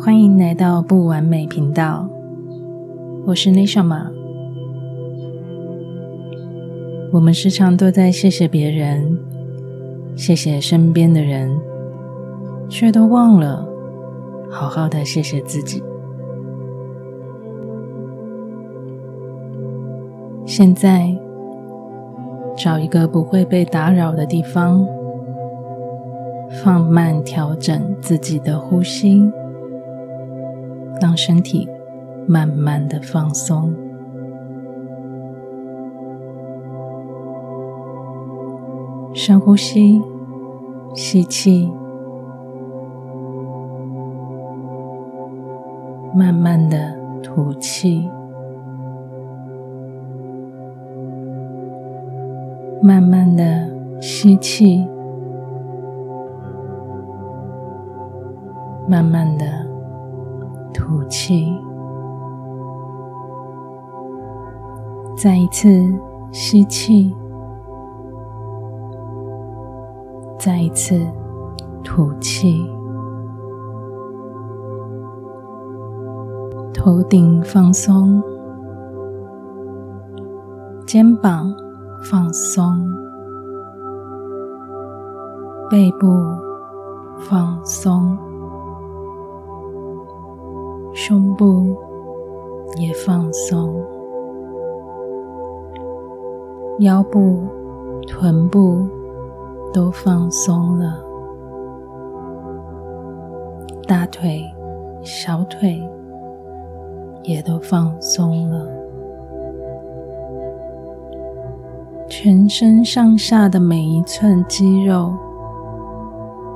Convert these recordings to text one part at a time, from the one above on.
欢迎来到不完美频道，我是 Nishama。我们时常都在谢谢别人，谢谢身边的人，却都忘了好好的谢谢自己。现在，找一个不会被打扰的地方，放慢调整自己的呼吸，让身体慢慢的放松。深呼吸，吸气，慢慢的吐气，慢慢的吸气，慢慢的气，再一次吸气。再一次吐气，头顶放松，肩膀放松，背部放松，胸部也放松，腰部、臀部。都放松了，大腿、小腿也都放松了，全身上下的每一寸肌肉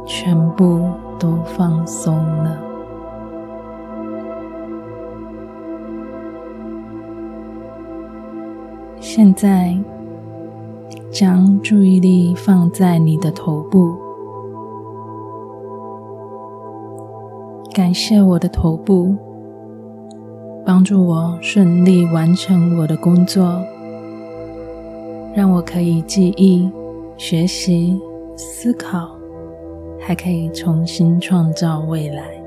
全部都放松了。现在。将注意力放在你的头部，感谢我的头部，帮助我顺利完成我的工作，让我可以记忆、学习、思考，还可以重新创造未来。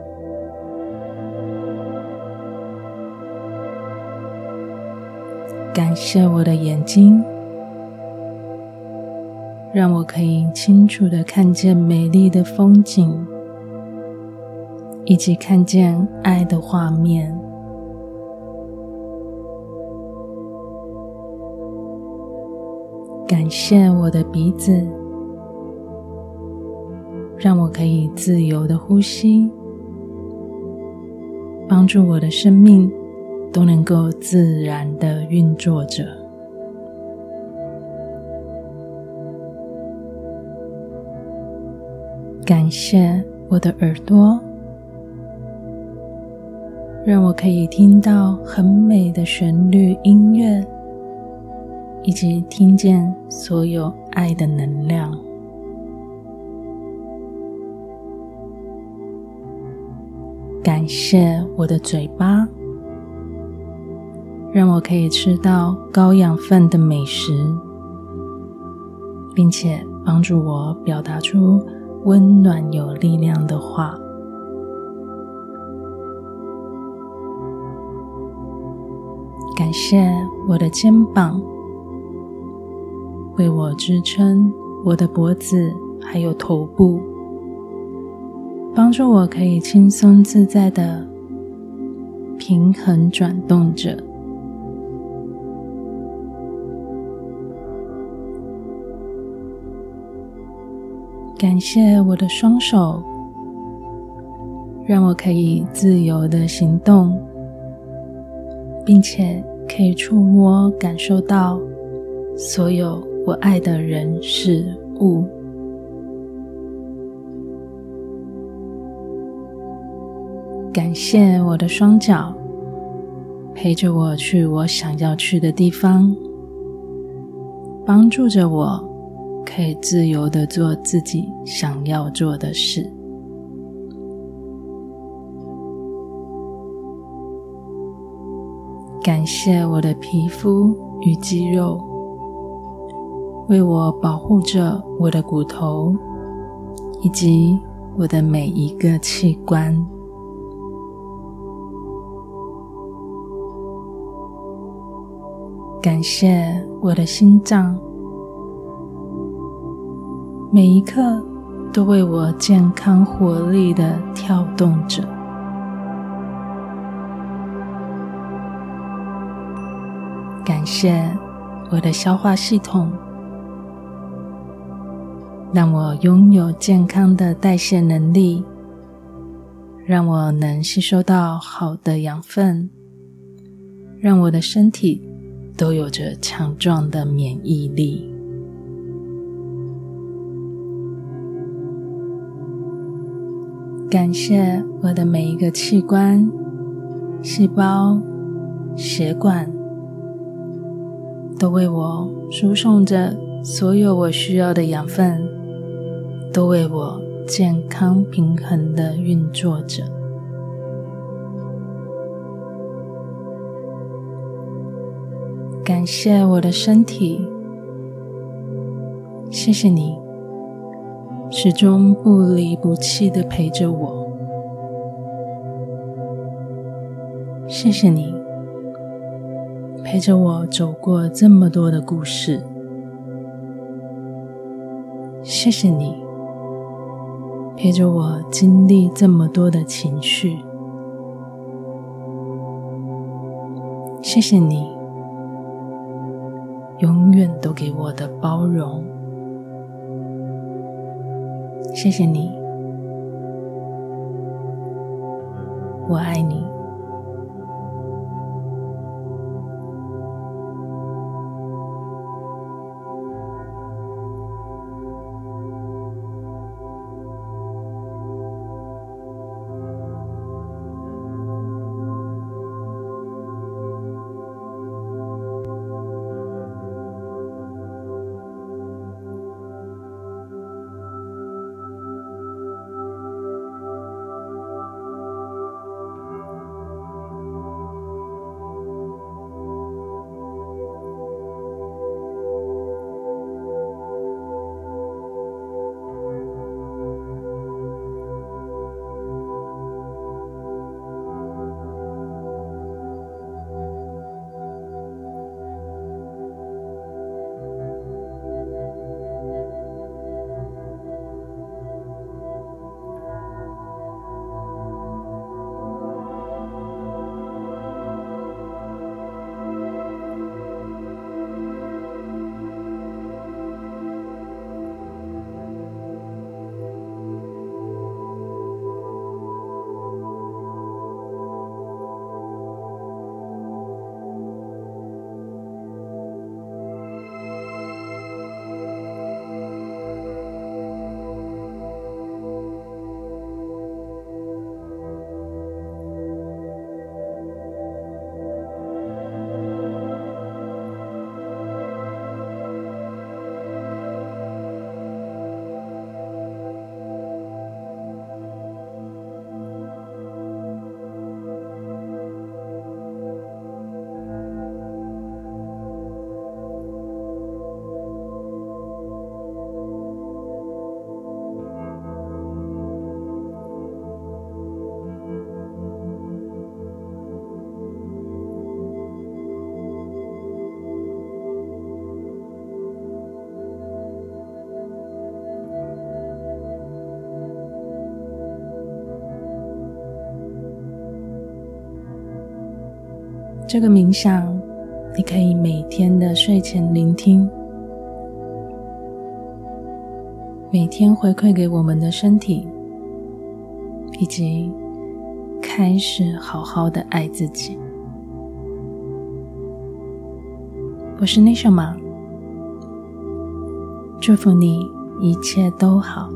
感谢我的眼睛。让我可以清楚的看见美丽的风景，以及看见爱的画面。感谢我的鼻子，让我可以自由的呼吸，帮助我的生命都能够自然地运作着。感谢我的耳朵，让我可以听到很美的旋律音乐，以及听见所有爱的能量。感谢我的嘴巴，让我可以吃到高养分的美食，并且帮助我表达出温暖有力量的话，感谢我的肩膀为我支撑我的脖子，还有头部，帮助我可以轻松自在的平衡转动着。感谢我的双手，让我可以自由的行动，并且可以触摸、感受到所有我爱的人事物。感谢我的双脚，陪着我去我想要去的地方，帮助着我。可以自由的做自己想要做的事。感谢我的皮肤与肌肉为我保护着我的骨头以及我的每一个器官。感谢我的心脏每一刻都为我健康活力的跳动着。感谢我的消化系统，让我拥有健康的代谢能力，让我能吸收到好的养分，让我的身体都有着强壮的免疫力。感谢我的每一个器官、细胞、血管，都为我输送着所有我需要的养分，都为我健康平衡的运作着。感谢我的身体，谢谢你始终不离不弃的陪着我。谢谢你陪着我走过这么多的故事。谢谢你陪着我经历这么多的情绪。谢谢你。永远都给我的包容，谢谢你，我爱你。这个冥想，你可以每天的睡前聆听，每天回馈给我们的身体，以及开始好好的爱自己。我是内夏玛，祝福你一切都好。